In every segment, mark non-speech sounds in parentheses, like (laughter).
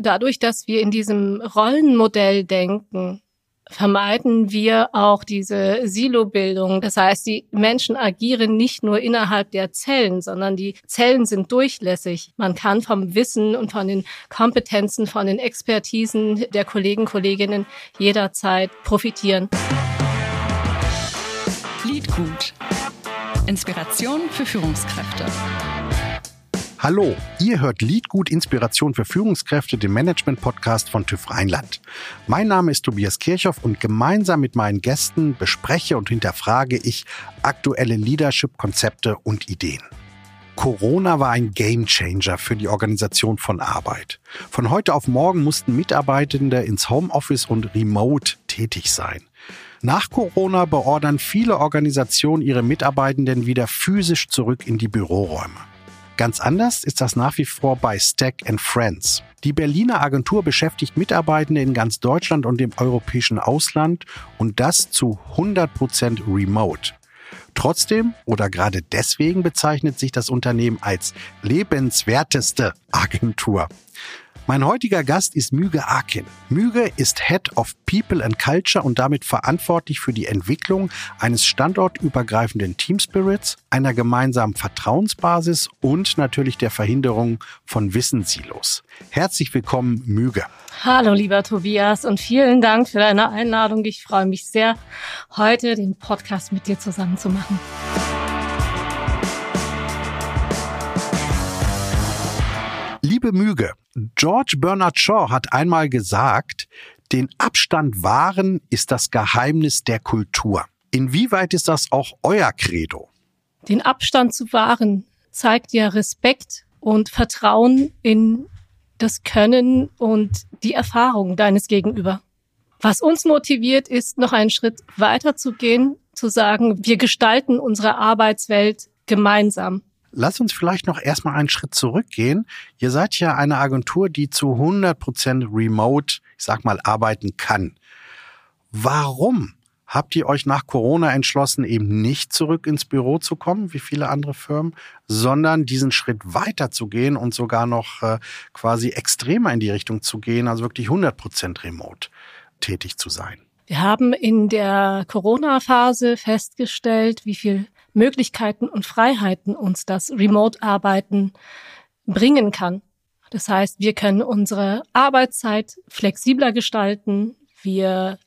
Dadurch, dass wir in diesem Rollenmodell denken, vermeiden wir auch diese Silobildung. Das heißt, die Menschen agieren nicht nur innerhalb der Zellen, sondern die Zellen sind durchlässig. Man kann vom Wissen und von den Kompetenzen, von den Expertisen der Kollegen, Kolleginnen jederzeit profitieren. Liedgut. Inspiration für Führungskräfte. Hallo, ihr hört Liedgut Inspiration für Führungskräfte, den Management-Podcast von TÜV Rheinland. Mein Name ist Tobias Kirchhoff und gemeinsam mit meinen Gästen bespreche und hinterfrage ich aktuelle Leadership-Konzepte und Ideen. Corona war ein Gamechanger für die Organisation von Arbeit. Von heute auf morgen mussten Mitarbeitende ins Homeoffice und remote tätig sein. Nach Corona beordern viele Organisationen ihre Mitarbeitenden wieder physisch zurück in die Büroräume. Ganz anders ist das nach wie vor bei Stack Friends. Die Berliner Agentur beschäftigt Mitarbeitende in ganz Deutschland und dem europäischen Ausland und das zu 100% remote. Trotzdem oder gerade deswegen bezeichnet sich das Unternehmen als lebenswerteste Agentur. Mein heutiger Gast ist Müge Akin. Müge ist Head of People and Culture und damit verantwortlich für die Entwicklung eines standortübergreifenden Team Spirits, einer gemeinsamen Vertrauensbasis und natürlich der Verhinderung von Wissenssilos. Herzlich willkommen, Müge. Hallo, lieber Tobias, und vielen Dank für deine Einladung. Ich freue mich sehr, heute den Podcast mit dir zusammen zu machen. Liebe Müge, George Bernard Shaw hat einmal gesagt, den Abstand wahren ist das Geheimnis der Kultur. Inwieweit ist das auch euer Credo? Den Abstand zu wahren zeigt ja Respekt und Vertrauen in das Können und die Erfahrung deines Gegenüber. Was uns motiviert, ist, noch einen Schritt weiter zu gehen, zu sagen, wir gestalten unsere Arbeitswelt gemeinsam. Lass uns vielleicht noch erstmal einen Schritt zurückgehen. Ihr seid ja eine Agentur, die zu 100 Prozent remote, ich sag mal, arbeiten kann. Warum habt ihr euch nach Corona entschlossen, eben nicht zurück ins Büro zu kommen, wie viele andere Firmen, sondern diesen Schritt weiter zu gehen und sogar noch äh, quasi extremer in die Richtung zu gehen, also wirklich 100 Prozent remote tätig zu sein? Wir haben in der Corona-Phase festgestellt, wie viel Möglichkeiten und Freiheiten uns das Remote-Arbeiten bringen kann. Das heißt, wir können unsere Arbeitszeit flexibler gestalten. Wir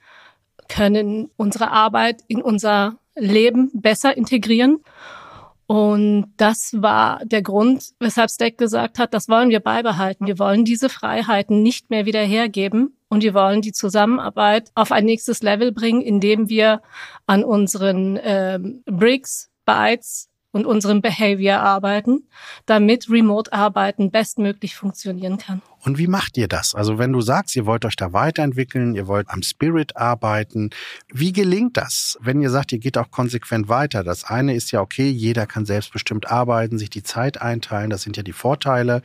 können unsere Arbeit in unser Leben besser integrieren. Und das war der Grund, weshalb Stack gesagt hat, das wollen wir beibehalten. Wir wollen diese Freiheiten nicht mehr wieder hergeben und wir wollen die Zusammenarbeit auf ein nächstes Level bringen, indem wir an unseren ähm, Bricks Bytes und unserem Behavior arbeiten, damit Remote-Arbeiten bestmöglich funktionieren kann. Und wie macht ihr das? Also wenn du sagst, ihr wollt euch da weiterentwickeln, ihr wollt am Spirit arbeiten, wie gelingt das, wenn ihr sagt, ihr geht auch konsequent weiter? Das eine ist ja okay, jeder kann selbstbestimmt arbeiten, sich die Zeit einteilen, das sind ja die Vorteile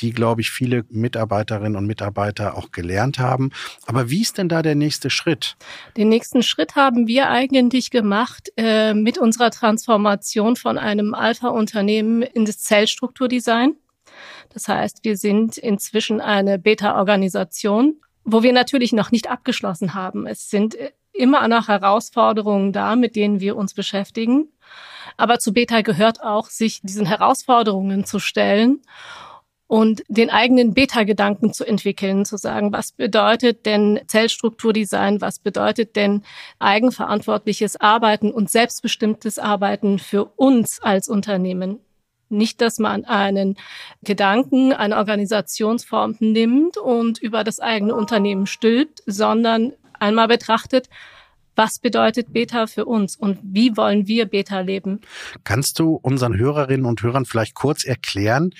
die, glaube ich, viele Mitarbeiterinnen und Mitarbeiter auch gelernt haben. Aber wie ist denn da der nächste Schritt? Den nächsten Schritt haben wir eigentlich gemacht äh, mit unserer Transformation von einem Alpha-Unternehmen in das Zellstrukturdesign. Das heißt, wir sind inzwischen eine Beta-Organisation, wo wir natürlich noch nicht abgeschlossen haben. Es sind immer noch Herausforderungen da, mit denen wir uns beschäftigen. Aber zu Beta gehört auch, sich diesen Herausforderungen zu stellen und den eigenen Beta-Gedanken zu entwickeln, zu sagen, was bedeutet denn Zellstrukturdesign, was bedeutet denn eigenverantwortliches Arbeiten und selbstbestimmtes Arbeiten für uns als Unternehmen. Nicht, dass man einen Gedanken, eine Organisationsform nimmt und über das eigene Unternehmen stülpt, sondern einmal betrachtet, was bedeutet Beta für uns und wie wollen wir Beta leben? Kannst du unseren Hörerinnen und Hörern vielleicht kurz erklären,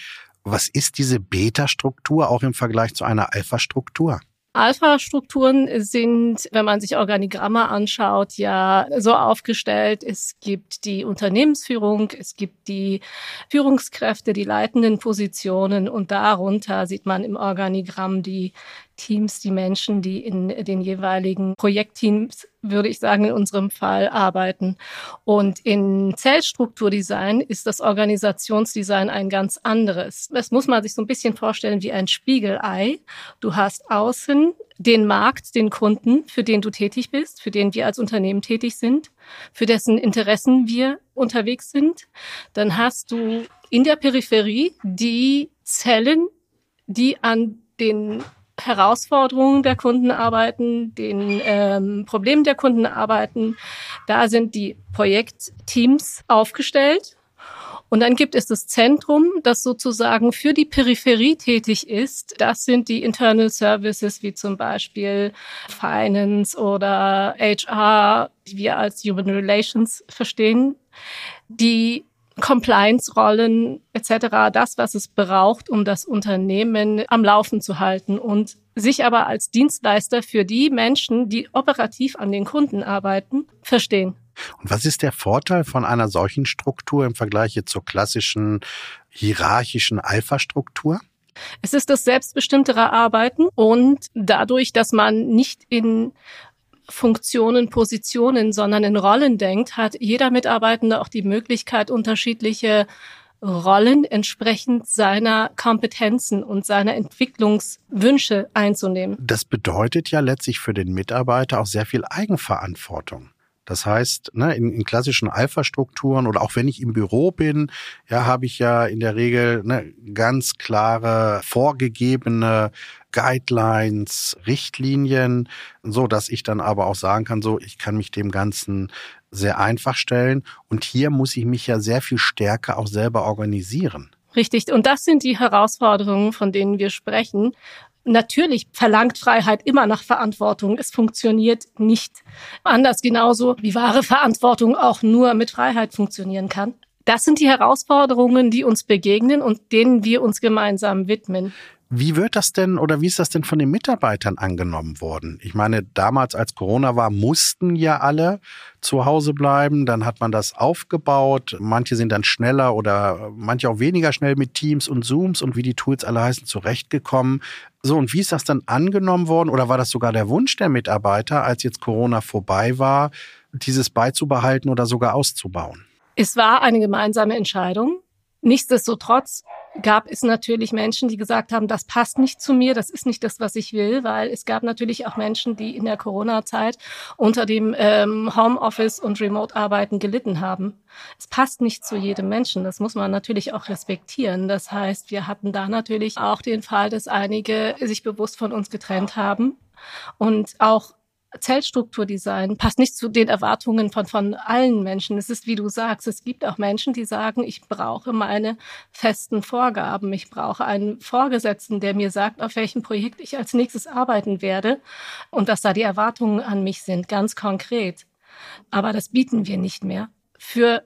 was ist diese Beta-Struktur auch im Vergleich zu einer Alpha-Struktur? Alpha-Strukturen sind, wenn man sich Organigramme anschaut, ja so aufgestellt. Es gibt die Unternehmensführung, es gibt die Führungskräfte, die leitenden Positionen und darunter sieht man im Organigramm die Teams, die Menschen, die in den jeweiligen Projektteams, würde ich sagen, in unserem Fall arbeiten. Und in Zellstrukturdesign ist das Organisationsdesign ein ganz anderes. Das muss man sich so ein bisschen vorstellen wie ein Spiegelei. Du hast außen den Markt, den Kunden, für den du tätig bist, für den wir als Unternehmen tätig sind, für dessen Interessen wir unterwegs sind. Dann hast du in der Peripherie die Zellen, die an den Herausforderungen der Kunden arbeiten, den ähm, Problemen der Kunden arbeiten. Da sind die Projektteams aufgestellt. Und dann gibt es das Zentrum, das sozusagen für die Peripherie tätig ist. Das sind die Internal Services, wie zum Beispiel Finance oder HR, die wir als Human Relations verstehen, die Compliance-Rollen etc., das, was es braucht, um das Unternehmen am Laufen zu halten und sich aber als Dienstleister für die Menschen, die operativ an den Kunden arbeiten, verstehen. Und was ist der Vorteil von einer solchen Struktur im Vergleich zur klassischen hierarchischen Alpha-Struktur? Es ist das selbstbestimmtere Arbeiten und dadurch, dass man nicht in Funktionen, Positionen, sondern in Rollen denkt, hat jeder Mitarbeitende auch die Möglichkeit, unterschiedliche Rollen entsprechend seiner Kompetenzen und seiner Entwicklungswünsche einzunehmen. Das bedeutet ja letztlich für den Mitarbeiter auch sehr viel Eigenverantwortung. Das heißt, ne, in, in klassischen Alpha-Strukturen oder auch wenn ich im Büro bin, ja, habe ich ja in der Regel ne, ganz klare vorgegebene Guidelines, Richtlinien, so dass ich dann aber auch sagen kann, so ich kann mich dem Ganzen sehr einfach stellen und hier muss ich mich ja sehr viel stärker auch selber organisieren. Richtig. Und das sind die Herausforderungen, von denen wir sprechen. Natürlich verlangt Freiheit immer nach Verantwortung. Es funktioniert nicht anders, genauso wie wahre Verantwortung auch nur mit Freiheit funktionieren kann. Das sind die Herausforderungen, die uns begegnen und denen wir uns gemeinsam widmen. Wie wird das denn oder wie ist das denn von den Mitarbeitern angenommen worden? Ich meine, damals, als Corona war, mussten ja alle zu Hause bleiben. Dann hat man das aufgebaut. Manche sind dann schneller oder manche auch weniger schnell mit Teams und Zooms und wie die Tools alle heißen, zurechtgekommen. So, und wie ist das dann angenommen worden? Oder war das sogar der Wunsch der Mitarbeiter, als jetzt Corona vorbei war, dieses beizubehalten oder sogar auszubauen? Es war eine gemeinsame Entscheidung. Nichtsdestotrotz gab es natürlich Menschen, die gesagt haben, das passt nicht zu mir, das ist nicht das, was ich will, weil es gab natürlich auch Menschen, die in der Corona-Zeit unter dem ähm, Homeoffice und Remote-Arbeiten gelitten haben. Es passt nicht zu jedem Menschen, das muss man natürlich auch respektieren. Das heißt, wir hatten da natürlich auch den Fall, dass einige sich bewusst von uns getrennt haben und auch Zellstrukturdesign passt nicht zu den Erwartungen von, von allen Menschen. Es ist, wie du sagst, es gibt auch Menschen, die sagen, ich brauche meine festen Vorgaben. Ich brauche einen Vorgesetzten, der mir sagt, auf welchem Projekt ich als nächstes arbeiten werde und was da die Erwartungen an mich sind, ganz konkret. Aber das bieten wir nicht mehr. Für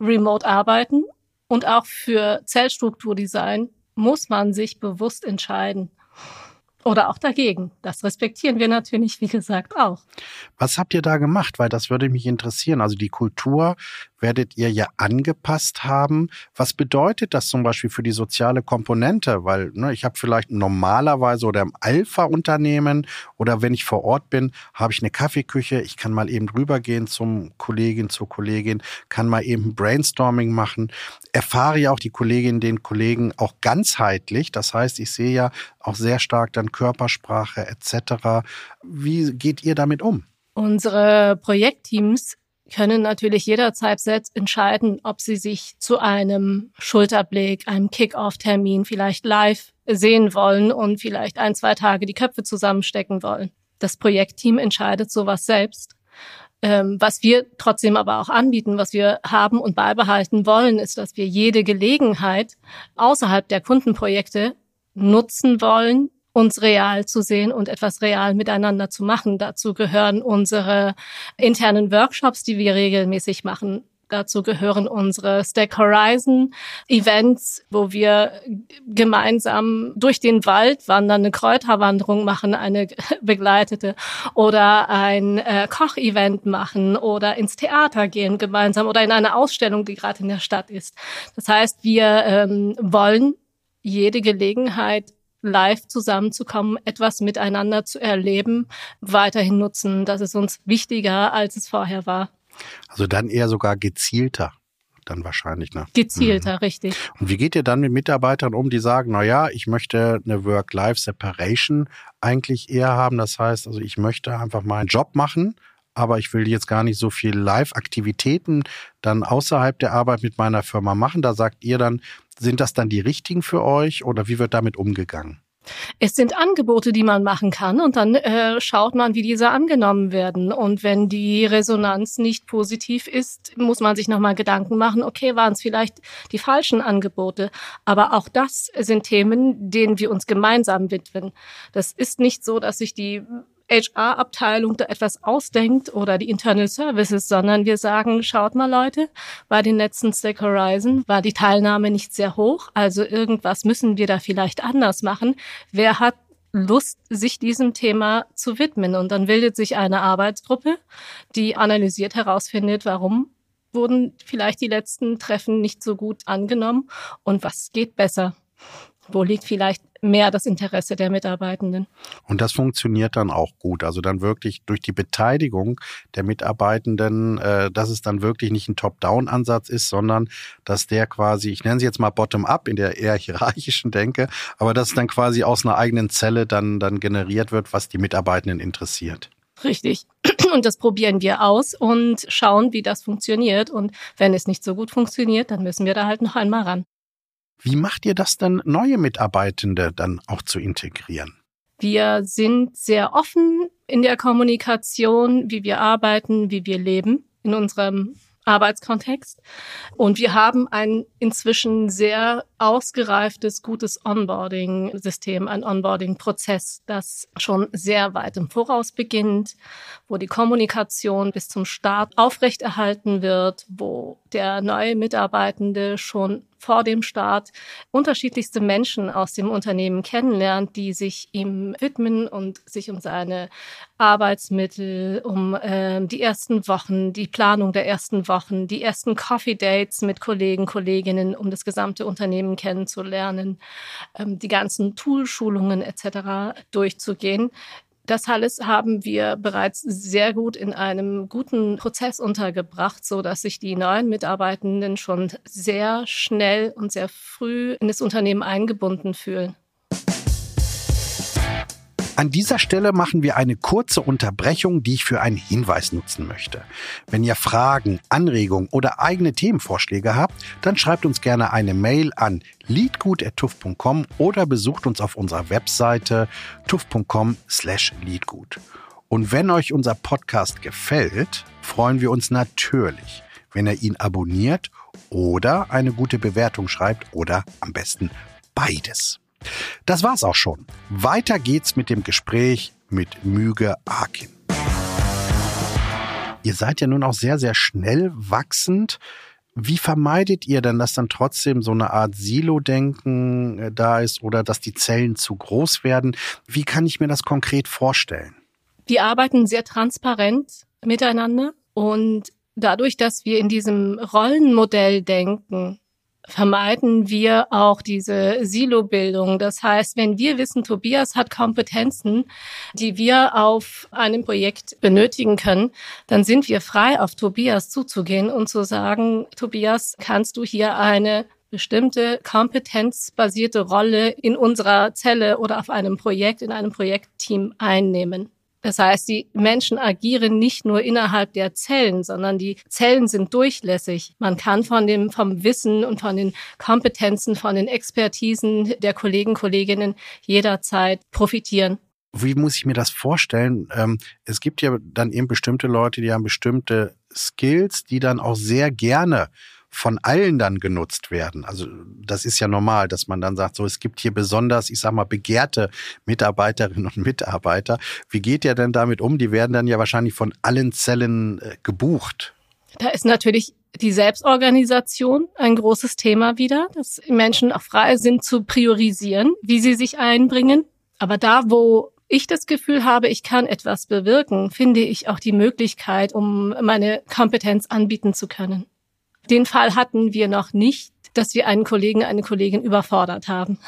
Remote-Arbeiten und auch für Zellstrukturdesign muss man sich bewusst entscheiden oder auch dagegen. Das respektieren wir natürlich, wie gesagt, auch. Was habt ihr da gemacht? Weil das würde mich interessieren. Also die Kultur werdet ihr ja angepasst haben. Was bedeutet das zum Beispiel für die soziale Komponente? Weil ne, ich habe vielleicht normalerweise oder im Alpha-Unternehmen oder wenn ich vor Ort bin, habe ich eine Kaffeeküche. Ich kann mal eben rübergehen zum Kollegin, zur Kollegin, kann mal eben Brainstorming machen. Erfahre ja auch die Kolleginnen, den Kollegen auch ganzheitlich. Das heißt, ich sehe ja auch sehr stark dann Körpersprache etc. Wie geht ihr damit um? Unsere Projektteams können natürlich jederzeit selbst entscheiden, ob sie sich zu einem Schulterblick, einem Kick-off-Termin vielleicht live sehen wollen und vielleicht ein, zwei Tage die Köpfe zusammenstecken wollen. Das Projektteam entscheidet sowas selbst. Ähm, was wir trotzdem aber auch anbieten, was wir haben und beibehalten wollen, ist, dass wir jede Gelegenheit außerhalb der Kundenprojekte nutzen wollen, uns real zu sehen und etwas real miteinander zu machen. Dazu gehören unsere internen Workshops, die wir regelmäßig machen. Dazu gehören unsere Stack Horizon Events, wo wir gemeinsam durch den Wald wandern, eine Kräuterwanderung machen, eine (laughs) begleitete oder ein äh, Kochevent machen oder ins Theater gehen gemeinsam oder in eine Ausstellung, die gerade in der Stadt ist. Das heißt, wir ähm, wollen jede Gelegenheit live zusammenzukommen, etwas miteinander zu erleben, weiterhin nutzen. Das ist uns wichtiger, als es vorher war. Also dann eher sogar gezielter dann wahrscheinlich. Ne? Gezielter, mhm. richtig. Und wie geht ihr dann mit Mitarbeitern um, die sagen, na ja, ich möchte eine Work-Life-Separation eigentlich eher haben. Das heißt, also ich möchte einfach meinen Job machen, aber ich will jetzt gar nicht so viel Live-Aktivitäten dann außerhalb der Arbeit mit meiner Firma machen. Da sagt ihr dann, sind das dann die richtigen für euch oder wie wird damit umgegangen? Es sind Angebote, die man machen kann und dann äh, schaut man, wie diese angenommen werden. Und wenn die Resonanz nicht positiv ist, muss man sich nochmal Gedanken machen, okay, waren es vielleicht die falschen Angebote. Aber auch das sind Themen, denen wir uns gemeinsam widmen. Das ist nicht so, dass sich die HR-Abteilung da etwas ausdenkt oder die Internal Services, sondern wir sagen, schaut mal Leute, bei den letzten Stack Horizon war die Teilnahme nicht sehr hoch, also irgendwas müssen wir da vielleicht anders machen. Wer hat Lust, sich diesem Thema zu widmen? Und dann bildet sich eine Arbeitsgruppe, die analysiert herausfindet, warum wurden vielleicht die letzten Treffen nicht so gut angenommen und was geht besser. Wo liegt vielleicht mehr das Interesse der Mitarbeitenden? Und das funktioniert dann auch gut. Also dann wirklich durch die Beteiligung der Mitarbeitenden, äh, dass es dann wirklich nicht ein Top-Down-Ansatz ist, sondern dass der quasi, ich nenne sie jetzt mal Bottom-up in der eher hierarchischen Denke, aber dass es dann quasi aus einer eigenen Zelle dann, dann generiert wird, was die Mitarbeitenden interessiert. Richtig. (clears throat) Und das probieren wir aus und schauen, wie das funktioniert. Und wenn es nicht so gut funktioniert, dann müssen wir da halt noch einmal ran. Wie macht ihr das dann, neue Mitarbeitende dann auch zu integrieren? Wir sind sehr offen in der Kommunikation, wie wir arbeiten, wie wir leben in unserem Arbeitskontext. Und wir haben ein inzwischen sehr ausgereiftes, gutes Onboarding-System, ein Onboarding-Prozess, das schon sehr weit im Voraus beginnt, wo die Kommunikation bis zum Start aufrechterhalten wird, wo der neue Mitarbeitende schon vor dem Start unterschiedlichste Menschen aus dem Unternehmen kennenlernt, die sich ihm widmen und sich um seine Arbeitsmittel, um äh, die ersten Wochen, die Planung der ersten Wochen, die ersten Coffee Dates mit Kollegen, Kolleginnen, um das gesamte Unternehmen kennenzulernen, ähm, die ganzen Toolschulungen etc. durchzugehen. Das alles haben wir bereits sehr gut in einem guten Prozess untergebracht, so dass sich die neuen Mitarbeitenden schon sehr schnell und sehr früh in das Unternehmen eingebunden fühlen. An dieser Stelle machen wir eine kurze Unterbrechung, die ich für einen Hinweis nutzen möchte. Wenn ihr Fragen, Anregungen oder eigene Themenvorschläge habt, dann schreibt uns gerne eine Mail an leadgut.tuff.com oder besucht uns auf unserer Webseite tuff.com slash leadgut. Und wenn euch unser Podcast gefällt, freuen wir uns natürlich, wenn ihr ihn abonniert oder eine gute Bewertung schreibt oder am besten beides. Das war's auch schon. Weiter geht's mit dem Gespräch mit Müge Akin. Ihr seid ja nun auch sehr, sehr schnell wachsend. Wie vermeidet ihr denn, dass dann trotzdem so eine Art Silo-Denken äh, da ist oder dass die Zellen zu groß werden? Wie kann ich mir das konkret vorstellen? Wir arbeiten sehr transparent miteinander und dadurch, dass wir in diesem Rollenmodell denken, vermeiden wir auch diese Silo-Bildung. Das heißt, wenn wir wissen, Tobias hat Kompetenzen, die wir auf einem Projekt benötigen können, dann sind wir frei, auf Tobias zuzugehen und zu sagen, Tobias, kannst du hier eine bestimmte kompetenzbasierte Rolle in unserer Zelle oder auf einem Projekt, in einem Projektteam einnehmen. Das heißt, die Menschen agieren nicht nur innerhalb der Zellen, sondern die Zellen sind durchlässig. Man kann von dem, vom Wissen und von den Kompetenzen, von den Expertisen der Kollegen, Kolleginnen jederzeit profitieren. Wie muss ich mir das vorstellen? Ähm, es gibt ja dann eben bestimmte Leute, die haben bestimmte Skills, die dann auch sehr gerne von allen dann genutzt werden. Also das ist ja normal, dass man dann sagt, so es gibt hier besonders, ich sag mal, begehrte Mitarbeiterinnen und Mitarbeiter. Wie geht ihr denn damit um? Die werden dann ja wahrscheinlich von allen Zellen äh, gebucht. Da ist natürlich die Selbstorganisation ein großes Thema wieder, dass Menschen auch frei sind zu priorisieren, wie sie sich einbringen. Aber da, wo ich das Gefühl habe, ich kann etwas bewirken, finde ich auch die Möglichkeit, um meine Kompetenz anbieten zu können. Den Fall hatten wir noch nicht, dass wir einen Kollegen, eine Kollegin überfordert haben.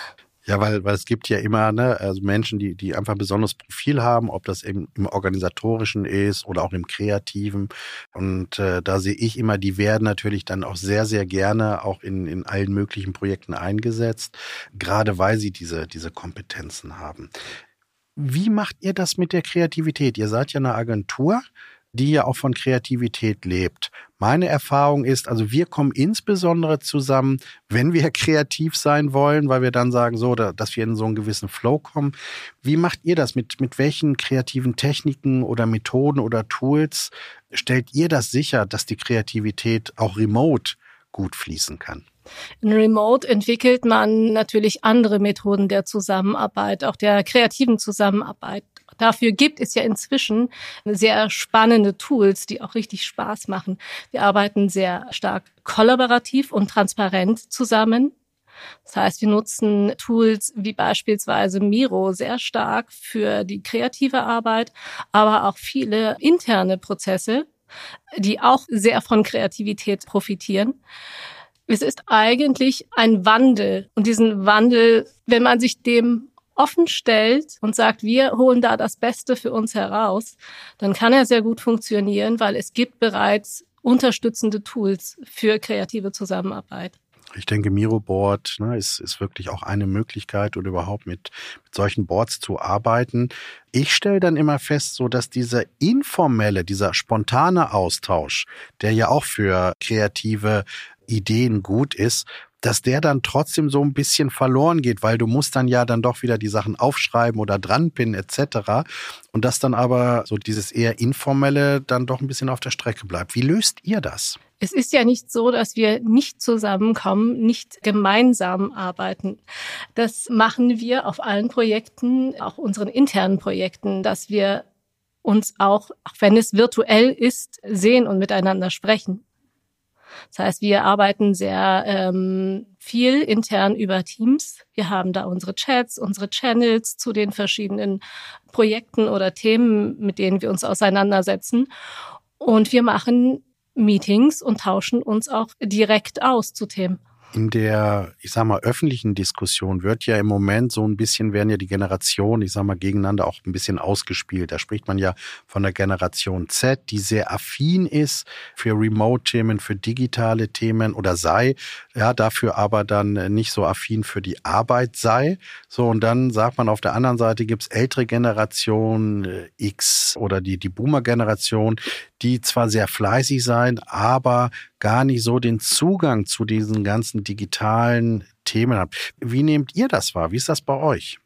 Ja, weil, weil es gibt ja immer ne, also Menschen, die, die einfach ein besonderes Profil haben, ob das eben im organisatorischen ist oder auch im kreativen. Und äh, da sehe ich immer, die werden natürlich dann auch sehr, sehr gerne auch in, in allen möglichen Projekten eingesetzt, gerade weil sie diese, diese Kompetenzen haben. Wie macht ihr das mit der Kreativität? Ihr seid ja eine Agentur die ja auch von Kreativität lebt. Meine Erfahrung ist, also wir kommen insbesondere zusammen, wenn wir (laughs) kreativ sein wollen, weil wir dann sagen, so, dass wir in so einen gewissen Flow kommen. Wie macht ihr das? Mit, mit welchen kreativen Techniken oder Methoden oder Tools stellt ihr das sicher, dass die Kreativität auch remote gut fließen kann? In Remote entwickelt man natürlich andere Methoden der Zusammenarbeit, auch der kreativen Zusammenarbeit. Dafür gibt es ja inzwischen sehr spannende Tools, die auch richtig Spaß machen. Wir arbeiten sehr stark kollaborativ und transparent zusammen. Das heißt, wir nutzen Tools wie beispielsweise Miro sehr stark für die kreative Arbeit, aber auch viele interne Prozesse, die auch sehr von Kreativität profitieren. Es ist eigentlich ein Wandel und diesen Wandel, wenn man sich dem offen stellt und sagt, wir holen da das Beste für uns heraus, dann kann er sehr gut funktionieren, weil es gibt bereits unterstützende Tools für kreative Zusammenarbeit. Ich denke, Miro Board ne, ist, ist wirklich auch eine Möglichkeit oder überhaupt mit, mit solchen Boards zu arbeiten. Ich stelle dann immer fest, so dass dieser informelle, dieser spontane Austausch, der ja auch für kreative Ideen gut ist, dass der dann trotzdem so ein bisschen verloren geht, weil du musst dann ja dann doch wieder die Sachen aufschreiben oder dranpinnen etc. Und dass dann aber so dieses eher informelle dann doch ein bisschen auf der Strecke bleibt. Wie löst ihr das? Es ist ja nicht so, dass wir nicht zusammenkommen, nicht gemeinsam arbeiten. Das machen wir auf allen Projekten, auch unseren internen Projekten, dass wir uns auch, auch wenn es virtuell ist, sehen und miteinander sprechen. Das heißt, wir arbeiten sehr ähm, viel intern über Teams. Wir haben da unsere Chats, unsere Channels zu den verschiedenen Projekten oder Themen, mit denen wir uns auseinandersetzen. Und wir machen Meetings und tauschen uns auch direkt aus zu Themen in der, ich sag mal, öffentlichen Diskussion wird ja im Moment so ein bisschen, werden ja die Generationen, ich sag mal, gegeneinander auch ein bisschen ausgespielt. Da spricht man ja von der Generation Z, die sehr affin ist für Remote-Themen, für digitale Themen oder sei, ja, dafür aber dann nicht so affin für die Arbeit sei. So, und dann sagt man auf der anderen Seite gibt's ältere Generation äh, X oder die, die Boomer-Generation, die zwar sehr fleißig sein, aber gar nicht so den Zugang zu diesen ganzen digitalen Themen haben. Wie nehmt ihr das wahr? Wie ist das bei euch?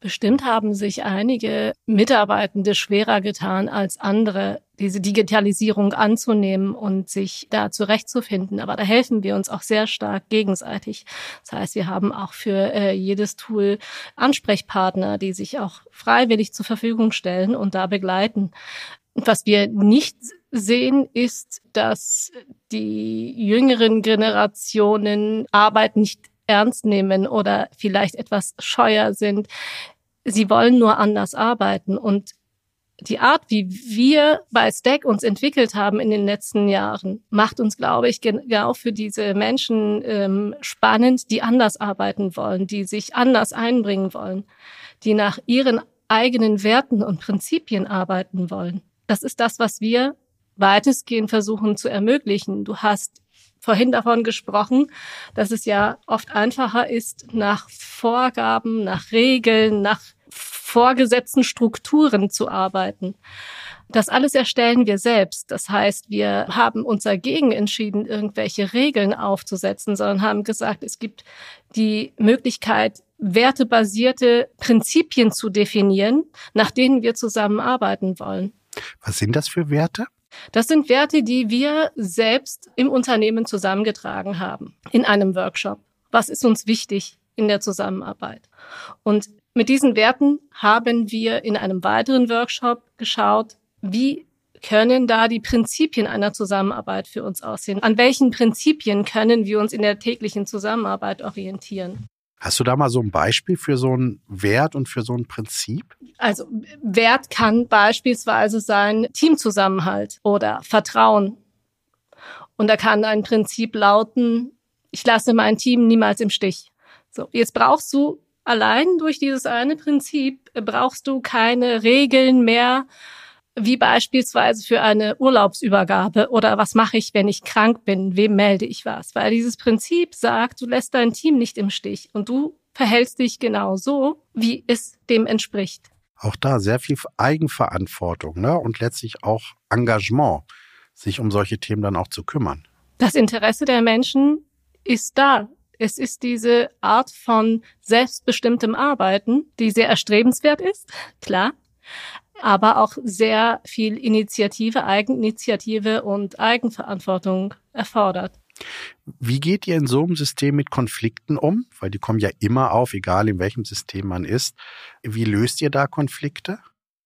Bestimmt haben sich einige Mitarbeitende schwerer getan als andere, diese Digitalisierung anzunehmen und sich da zurechtzufinden. Aber da helfen wir uns auch sehr stark gegenseitig. Das heißt, wir haben auch für äh, jedes Tool Ansprechpartner, die sich auch freiwillig zur Verfügung stellen und da begleiten. Was wir nicht sehen, ist, dass die jüngeren Generationen Arbeit nicht ernst nehmen oder vielleicht etwas scheuer sind. Sie wollen nur anders arbeiten und die Art, wie wir bei Stack uns entwickelt haben in den letzten Jahren, macht uns, glaube ich, genau für diese Menschen ähm, spannend, die anders arbeiten wollen, die sich anders einbringen wollen, die nach ihren eigenen Werten und Prinzipien arbeiten wollen. Das ist das, was wir weitestgehend versuchen zu ermöglichen. Du hast vorhin davon gesprochen, dass es ja oft einfacher ist, nach Vorgaben, nach Regeln, nach vorgesetzten Strukturen zu arbeiten. Das alles erstellen wir selbst. Das heißt, wir haben uns dagegen entschieden, irgendwelche Regeln aufzusetzen, sondern haben gesagt, es gibt die Möglichkeit, wertebasierte Prinzipien zu definieren, nach denen wir zusammenarbeiten wollen. Was sind das für Werte? Das sind Werte, die wir selbst im Unternehmen zusammengetragen haben in einem Workshop. Was ist uns wichtig in der Zusammenarbeit? Und mit diesen Werten haben wir in einem weiteren Workshop geschaut, wie können da die Prinzipien einer Zusammenarbeit für uns aussehen? An welchen Prinzipien können wir uns in der täglichen Zusammenarbeit orientieren? Hast du da mal so ein Beispiel für so einen Wert und für so ein Prinzip? Also Wert kann beispielsweise sein Teamzusammenhalt oder Vertrauen. Und da kann ein Prinzip lauten, ich lasse mein Team niemals im Stich. So, jetzt brauchst du allein durch dieses eine Prinzip brauchst du keine Regeln mehr, wie beispielsweise für eine Urlaubsübergabe oder was mache ich, wenn ich krank bin, wem melde ich was, weil dieses Prinzip sagt, du lässt dein Team nicht im Stich und du verhältst dich genau so, wie es dem entspricht. Auch da sehr viel Eigenverantwortung ne? und letztlich auch Engagement, sich um solche Themen dann auch zu kümmern. Das Interesse der Menschen ist da. Es ist diese Art von selbstbestimmtem Arbeiten, die sehr erstrebenswert ist, klar, aber auch sehr viel Initiative, Eigeninitiative und Eigenverantwortung erfordert. Wie geht ihr in so einem System mit Konflikten um? Weil die kommen ja immer auf, egal in welchem System man ist. Wie löst ihr da Konflikte?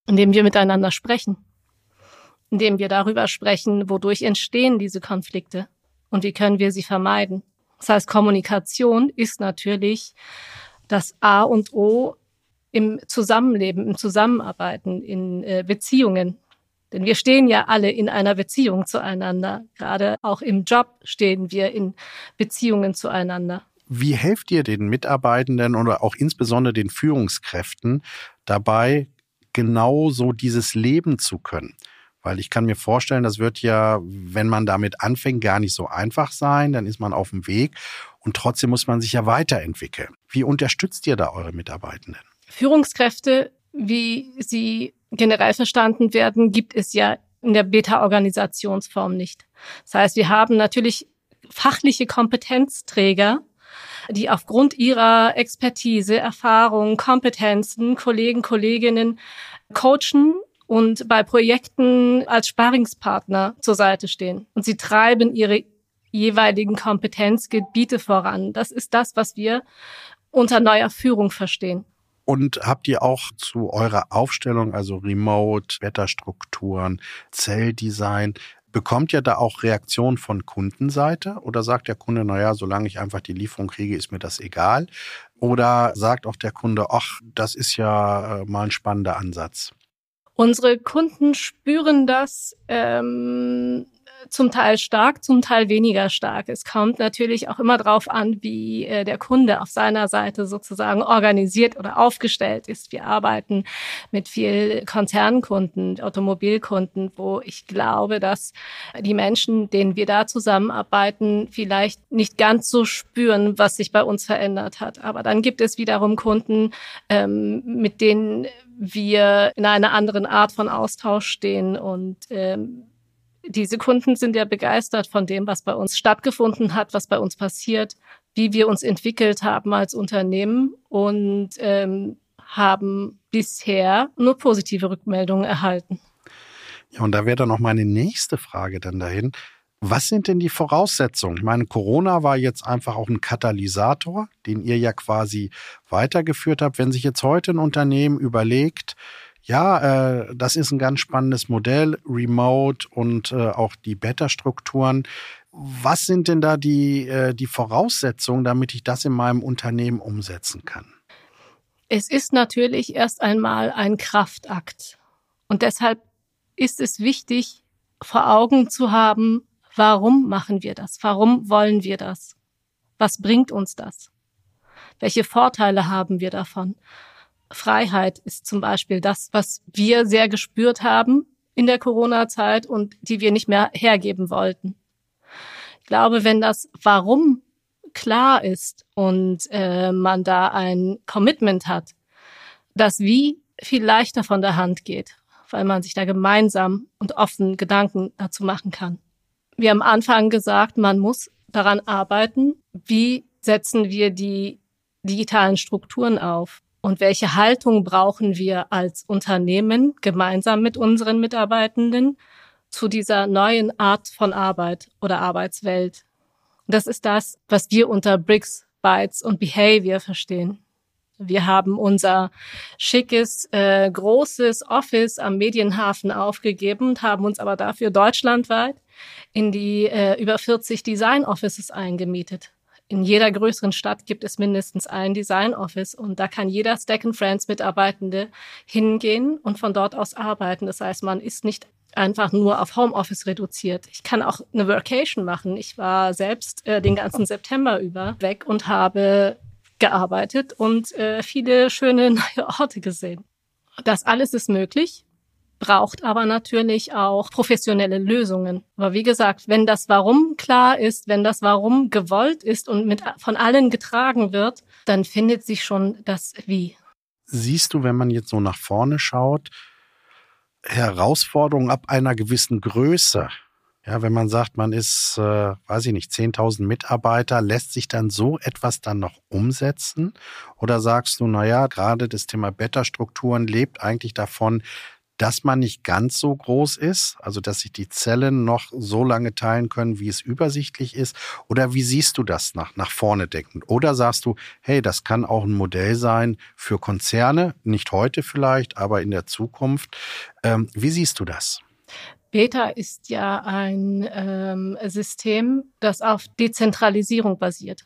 Indem wir miteinander sprechen. Indem wir darüber sprechen, wodurch entstehen diese Konflikte und wie können wir sie vermeiden. Das heißt, Kommunikation ist natürlich das A und O im Zusammenleben, im Zusammenarbeiten, in äh, Beziehungen. Denn wir stehen ja alle in einer Beziehung zueinander. Gerade auch im Job stehen wir in Beziehungen zueinander. Wie helft ihr den Mitarbeitenden oder auch insbesondere den Führungskräften dabei, genau so dieses Leben zu können? Weil ich kann mir vorstellen, das wird ja, wenn man damit anfängt, gar nicht so einfach sein. Dann ist man auf dem Weg und trotzdem muss man sich ja weiterentwickeln. Wie unterstützt ihr da eure Mitarbeitenden? Führungskräfte, wie sie generell verstanden werden, gibt es ja in der Beta-Organisationsform nicht. Das heißt, wir haben natürlich fachliche Kompetenzträger, die aufgrund ihrer Expertise, Erfahrung, Kompetenzen, Kollegen, Kolleginnen coachen und bei Projekten als Sparingspartner zur Seite stehen. Und sie treiben ihre jeweiligen Kompetenzgebiete voran. Das ist das, was wir unter neuer Führung verstehen. Und habt ihr auch zu eurer Aufstellung, also Remote, Wetterstrukturen, Zelldesign, bekommt ihr da auch Reaktionen von Kundenseite? Oder sagt der Kunde, naja, solange ich einfach die Lieferung kriege, ist mir das egal? Oder sagt auch der Kunde, ach, das ist ja äh, mal ein spannender Ansatz? Unsere Kunden spüren das ähm, zum Teil stark, zum Teil weniger stark. Es kommt natürlich auch immer darauf an, wie äh, der Kunde auf seiner Seite sozusagen organisiert oder aufgestellt ist. Wir arbeiten mit viel Konzernkunden, Automobilkunden, wo ich glaube, dass die Menschen, denen wir da zusammenarbeiten, vielleicht nicht ganz so spüren, was sich bei uns verändert hat. Aber dann gibt es wiederum Kunden, ähm, mit denen wir in einer anderen Art von Austausch stehen und ähm, diese Kunden sind ja begeistert von dem, was bei uns stattgefunden hat, was bei uns passiert, wie wir uns entwickelt haben als Unternehmen und ähm, haben bisher nur positive Rückmeldungen erhalten. Ja, und da wäre dann noch meine nächste Frage dann dahin. Was sind denn die Voraussetzungen? Ich meine, Corona war jetzt einfach auch ein Katalysator, den ihr ja quasi weitergeführt habt. Wenn sich jetzt heute ein Unternehmen überlegt, ja, äh, das ist ein ganz spannendes Modell, Remote und äh, auch die Beta-Strukturen. Was sind denn da die, äh, die Voraussetzungen, damit ich das in meinem Unternehmen umsetzen kann? Es ist natürlich erst einmal ein Kraftakt. Und deshalb ist es wichtig, vor Augen zu haben, warum machen wir das? Warum wollen wir das? Was bringt uns das? Welche Vorteile haben wir davon? Freiheit ist zum Beispiel das, was wir sehr gespürt haben in der Corona-Zeit und die wir nicht mehr hergeben wollten. Ich glaube, wenn das Warum klar ist und äh, man da ein Commitment hat, das Wie viel leichter von der Hand geht, weil man sich da gemeinsam und offen Gedanken dazu machen kann. Wir haben am Anfang gesagt, man muss daran arbeiten, wie setzen wir die digitalen Strukturen auf und welche Haltung brauchen wir als Unternehmen gemeinsam mit unseren Mitarbeitenden zu dieser neuen Art von Arbeit oder Arbeitswelt? Das ist das, was wir unter Bricks, Bytes und Behavior verstehen. Wir haben unser schickes, äh, großes Office am Medienhafen aufgegeben und haben uns aber dafür deutschlandweit in die äh, über 40 Design Offices eingemietet in jeder größeren Stadt gibt es mindestens ein Design Office und da kann jeder Stack and Friends Mitarbeitende hingehen und von dort aus arbeiten. Das heißt, man ist nicht einfach nur auf Homeoffice reduziert. Ich kann auch eine Workation machen. Ich war selbst äh, den ganzen September über weg und habe gearbeitet und äh, viele schöne (laughs) neue Orte gesehen. Das alles ist möglich, braucht aber natürlich auch professionelle Lösungen. Aber wie gesagt, wenn das Warum klar ist, wenn das Warum gewollt ist und mit, von allen getragen wird, dann findet sich schon das Wie. Siehst du, wenn man jetzt so nach vorne schaut, Herausforderungen ab einer gewissen Größe? Ja, wenn man sagt, man ist, äh, weiß ich nicht, 10.000 Mitarbeiter, lässt sich dann so etwas dann noch umsetzen? Oder sagst du, na ja, gerade das Thema Beta-Strukturen lebt eigentlich davon, dass man nicht ganz so groß ist, also dass sich die Zellen noch so lange teilen können, wie es übersichtlich ist? Oder wie siehst du das nach, nach vorne denkend? Oder sagst du, hey, das kann auch ein Modell sein für Konzerne, nicht heute vielleicht, aber in der Zukunft. Ähm, wie siehst du das? Beta ist ja ein ähm, System, das auf Dezentralisierung basiert.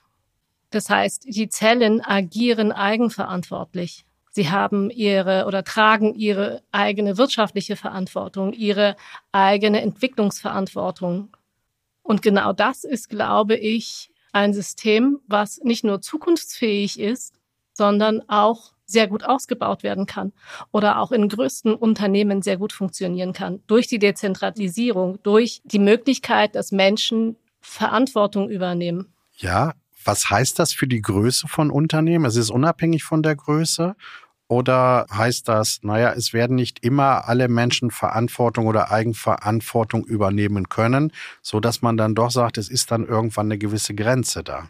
Das heißt, die Zellen agieren eigenverantwortlich. Sie haben ihre oder tragen ihre eigene wirtschaftliche Verantwortung, ihre eigene Entwicklungsverantwortung. Und genau das ist, glaube ich, ein System, was nicht nur zukunftsfähig ist, sondern auch sehr gut ausgebaut werden kann oder auch in größten Unternehmen sehr gut funktionieren kann. Durch die Dezentralisierung, durch die Möglichkeit, dass Menschen Verantwortung übernehmen. Ja, was heißt das für die Größe von Unternehmen? Es ist unabhängig von der Größe oder heißt das, naja, es werden nicht immer alle Menschen Verantwortung oder Eigenverantwortung übernehmen können, so dass man dann doch sagt, es ist dann irgendwann eine gewisse Grenze da?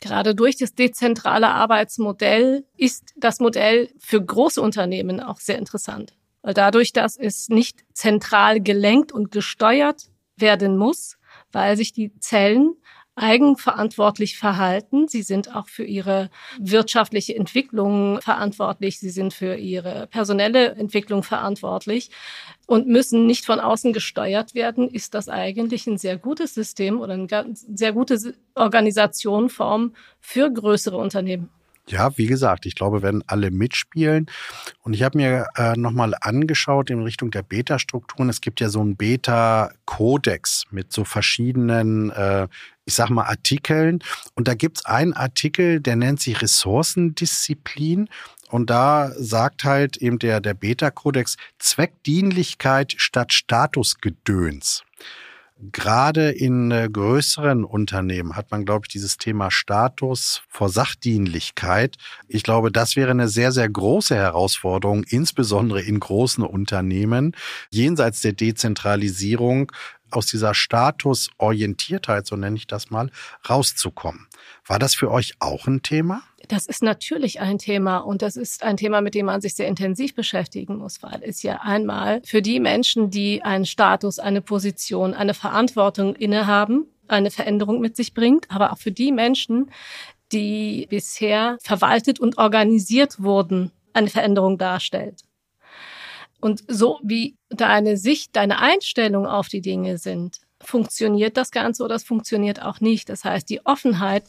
Gerade durch das dezentrale Arbeitsmodell ist das Modell für große Unternehmen auch sehr interessant. Weil dadurch, dass es nicht zentral gelenkt und gesteuert werden muss, weil sich die Zellen eigenverantwortlich verhalten. Sie sind auch für ihre wirtschaftliche Entwicklung verantwortlich. Sie sind für ihre personelle Entwicklung verantwortlich und müssen nicht von außen gesteuert werden. Ist das eigentlich ein sehr gutes System oder eine sehr gute Organisationform für größere Unternehmen? Ja, wie gesagt, ich glaube, wenn alle mitspielen. Und ich habe mir äh, nochmal angeschaut in Richtung der Beta-Strukturen. Es gibt ja so einen Beta-Kodex mit so verschiedenen, äh, ich sag mal, Artikeln. Und da gibt's einen Artikel, der nennt sich Ressourcendisziplin. Und da sagt halt eben der, der Beta-Kodex Zweckdienlichkeit statt Statusgedöns gerade in äh, größeren Unternehmen hat man, glaube ich, dieses Thema Status vor Sachdienlichkeit. Ich glaube, das wäre eine sehr, sehr große Herausforderung, insbesondere in großen Unternehmen, jenseits der Dezentralisierung aus dieser Statusorientiertheit, so nenne ich das mal, rauszukommen. War das für euch auch ein Thema? Das ist natürlich ein Thema und das ist ein Thema, mit dem man sich sehr intensiv beschäftigen muss, weil es ja einmal für die Menschen, die einen Status, eine Position, eine Verantwortung innehaben, eine Veränderung mit sich bringt, aber auch für die Menschen, die bisher verwaltet und organisiert wurden, eine Veränderung darstellt. Und so wie deine Sicht, deine Einstellung auf die Dinge sind, funktioniert das Ganze oder es funktioniert auch nicht. Das heißt, die Offenheit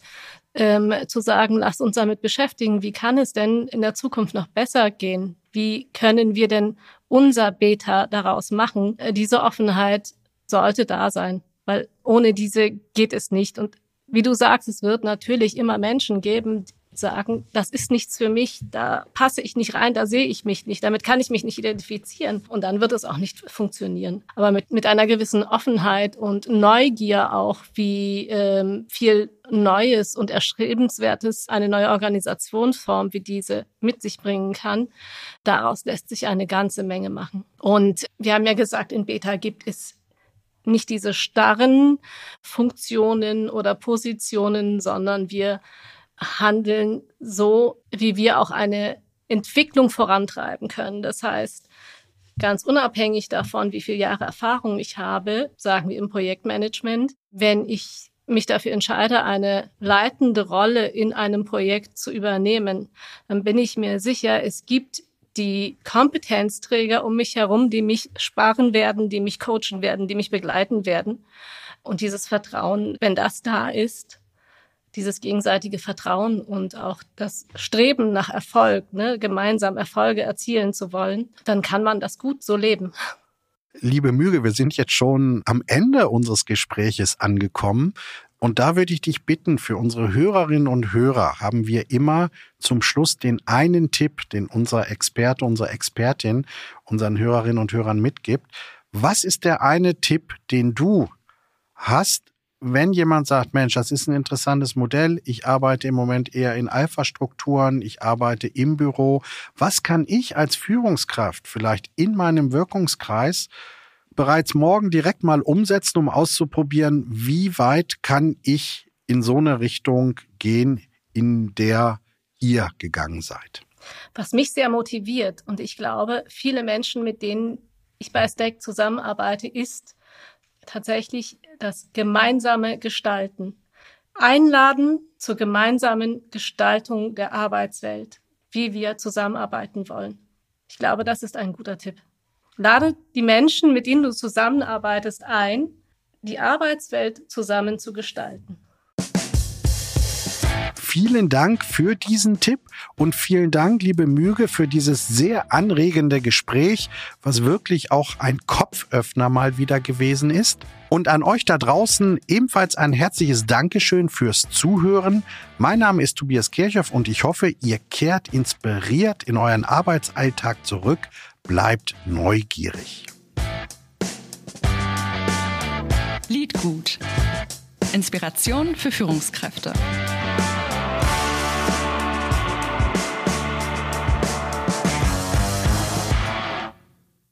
ähm, zu sagen, lasst uns damit beschäftigen, wie kann es denn in der Zukunft noch besser gehen? Wie können wir denn unser Beta daraus machen? Äh, diese Offenheit sollte da sein, weil ohne diese geht es nicht. Und wie du sagst, es wird natürlich immer Menschen geben, sagen, das ist nichts für mich, da passe ich nicht rein, da sehe ich mich nicht, damit kann ich mich nicht identifizieren und dann wird es auch nicht funktionieren. Aber mit, mit einer gewissen Offenheit und Neugier auch, wie ähm, viel Neues und Erstrebenswertes eine neue Organisationsform wie diese mit sich bringen kann, daraus lässt sich eine ganze Menge machen. Und wir haben ja gesagt, in Beta gibt es nicht diese starren Funktionen oder Positionen, sondern wir handeln, so wie wir auch eine Entwicklung vorantreiben können. Das heißt, ganz unabhängig davon, wie viele Jahre Erfahrung ich habe, sagen wir im Projektmanagement, wenn ich mich dafür entscheide, eine leitende Rolle in einem Projekt zu übernehmen, dann bin ich mir sicher, es gibt die Kompetenzträger um mich herum, die mich sparen werden, die mich coachen werden, die mich begleiten werden. Und dieses Vertrauen, wenn das da ist, dieses gegenseitige Vertrauen und auch das Streben nach Erfolg, ne, gemeinsam Erfolge erzielen zu wollen, dann kann man das gut so leben. Liebe Müge, wir sind jetzt schon am Ende unseres Gespräches angekommen. Und da würde ich dich bitten, für unsere Hörerinnen und Hörer haben wir immer zum Schluss den einen Tipp, den unser Experte, unsere Expertin unseren Hörerinnen und Hörern mitgibt. Was ist der eine Tipp, den du hast, wenn jemand sagt, Mensch, das ist ein interessantes Modell, ich arbeite im Moment eher in Alpha-Strukturen, ich arbeite im Büro, was kann ich als Führungskraft vielleicht in meinem Wirkungskreis bereits morgen direkt mal umsetzen, um auszuprobieren, wie weit kann ich in so eine Richtung gehen, in der ihr gegangen seid? Was mich sehr motiviert und ich glaube, viele Menschen, mit denen ich bei Stack zusammenarbeite, ist tatsächlich das gemeinsame Gestalten. Einladen zur gemeinsamen Gestaltung der Arbeitswelt, wie wir zusammenarbeiten wollen. Ich glaube, das ist ein guter Tipp. Lade die Menschen, mit denen du zusammenarbeitest, ein, die Arbeitswelt zusammen zu gestalten. Vielen Dank für diesen Tipp und vielen Dank, liebe Müge, für dieses sehr anregende Gespräch, was wirklich auch ein Kopföffner mal wieder gewesen ist. Und an euch da draußen ebenfalls ein herzliches Dankeschön fürs Zuhören. Mein Name ist Tobias Kirchhoff und ich hoffe, ihr kehrt inspiriert in euren Arbeitsalltag zurück. Bleibt neugierig. Lied gut. Inspiration für Führungskräfte.